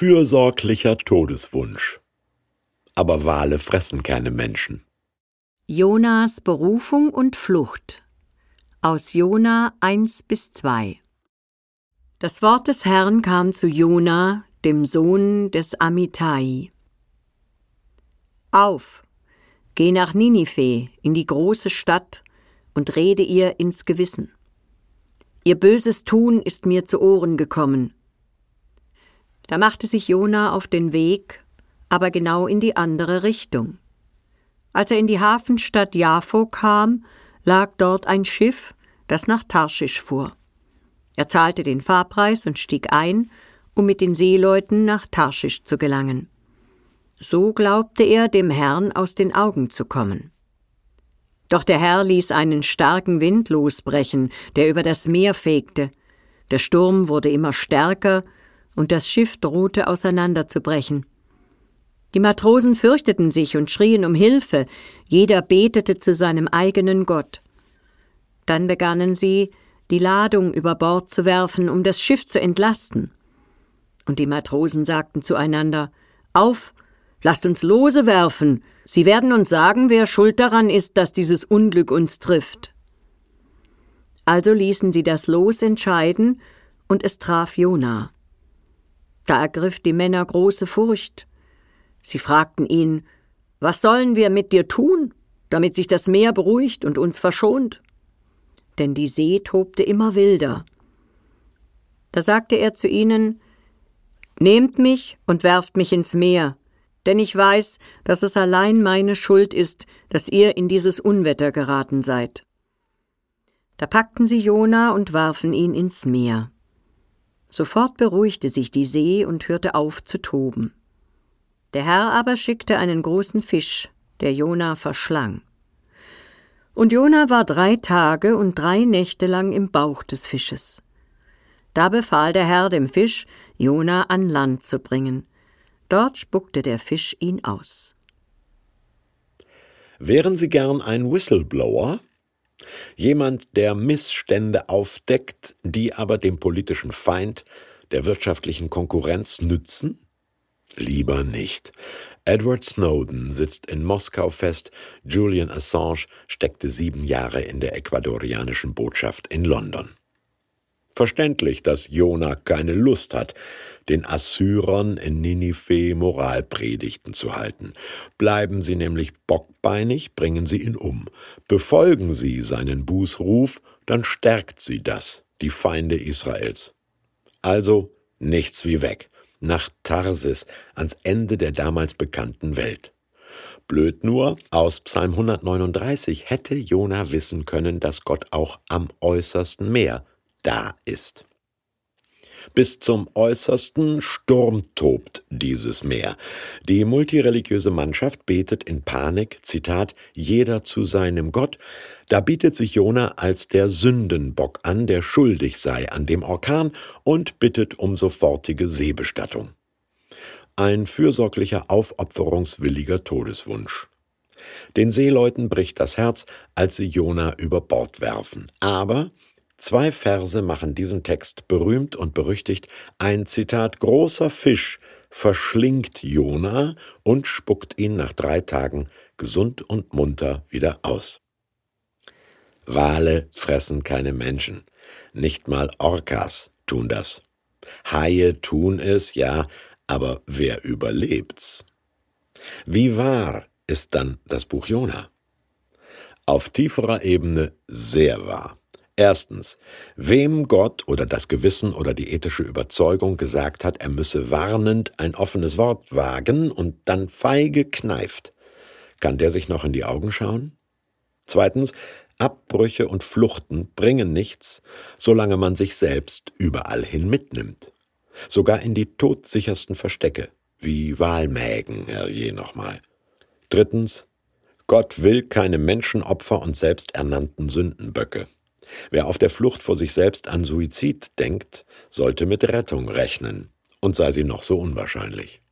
fürsorglicher Todeswunsch. Aber Wale fressen keine Menschen. Jonas Berufung und Flucht aus Jona 1 bis 2 Das Wort des Herrn kam zu Jona, dem Sohn des Amittai. Auf, geh nach Ninive, in die große Stadt, und rede ihr ins Gewissen. Ihr böses Tun ist mir zu Ohren gekommen. Da machte sich Jona auf den Weg, aber genau in die andere Richtung. Als er in die Hafenstadt Jaffo kam, lag dort ein Schiff, das nach Tarschisch fuhr. Er zahlte den Fahrpreis und stieg ein, um mit den Seeleuten nach Tarschisch zu gelangen. So glaubte er, dem Herrn aus den Augen zu kommen. Doch der Herr ließ einen starken Wind losbrechen, der über das Meer fegte. Der Sturm wurde immer stärker, und das Schiff drohte auseinanderzubrechen. Die Matrosen fürchteten sich und schrien um Hilfe, jeder betete zu seinem eigenen Gott. Dann begannen sie, die Ladung über Bord zu werfen, um das Schiff zu entlasten. Und die Matrosen sagten zueinander Auf, lasst uns Lose werfen, Sie werden uns sagen, wer schuld daran ist, dass dieses Unglück uns trifft. Also ließen sie das Los entscheiden, und es traf Jona. Da ergriff die Männer große Furcht. Sie fragten ihn, was sollen wir mit dir tun, damit sich das Meer beruhigt und uns verschont? Denn die See tobte immer wilder. Da sagte er zu ihnen, Nehmt mich und werft mich ins Meer, denn ich weiß, dass es allein meine Schuld ist, dass ihr in dieses Unwetter geraten seid. Da packten sie Jona und warfen ihn ins Meer. Sofort beruhigte sich die See und hörte auf zu toben. Der Herr aber schickte einen großen Fisch, der Jona verschlang. Und Jona war drei Tage und drei Nächte lang im Bauch des Fisches. Da befahl der Herr dem Fisch, Jona an Land zu bringen. Dort spuckte der Fisch ihn aus. Wären Sie gern ein Whistleblower? Jemand, der Missstände aufdeckt, die aber dem politischen Feind, der wirtschaftlichen Konkurrenz nützen? Lieber nicht. Edward Snowden sitzt in Moskau fest, Julian Assange steckte sieben Jahre in der ecuadorianischen Botschaft in London. Verständlich, dass Jona keine Lust hat, den Assyrern in Ninive Moralpredigten zu halten. Bleiben sie nämlich bockbeinig, bringen sie ihn um. Befolgen sie seinen Bußruf, dann stärkt sie das, die Feinde Israels. Also nichts wie weg, nach Tarsis, ans Ende der damals bekannten Welt. Blöd nur, aus Psalm 139 hätte Jona wissen können, dass Gott auch am äußersten Meer da ist. Bis zum äußersten Sturm tobt dieses Meer. Die multireligiöse Mannschaft betet in Panik, Zitat, jeder zu seinem Gott. Da bietet sich Jona als der Sündenbock an, der schuldig sei an dem Orkan und bittet um sofortige Seebestattung. Ein fürsorglicher, aufopferungswilliger Todeswunsch. Den Seeleuten bricht das Herz, als sie Jona über Bord werfen. Aber Zwei Verse machen diesen Text berühmt und berüchtigt. Ein Zitat großer Fisch verschlingt Jona und spuckt ihn nach drei Tagen gesund und munter wieder aus. Wale fressen keine Menschen, nicht mal Orcas tun das. Haie tun es, ja, aber wer überlebt's? Wie wahr ist dann das Buch Jona? Auf tieferer Ebene sehr wahr. Erstens, wem Gott oder das Gewissen oder die ethische Überzeugung gesagt hat, er müsse warnend ein offenes Wort wagen und dann feige kneift, kann der sich noch in die Augen schauen? Zweitens, Abbrüche und Fluchten bringen nichts, solange man sich selbst überall hin mitnimmt. Sogar in die todsichersten Verstecke, wie Wahlmägen, herrje nochmal. Drittens, Gott will keine Menschenopfer und selbsternannten Sündenböcke. Wer auf der Flucht vor sich selbst an Suizid denkt, sollte mit Rettung rechnen, und sei sie noch so unwahrscheinlich.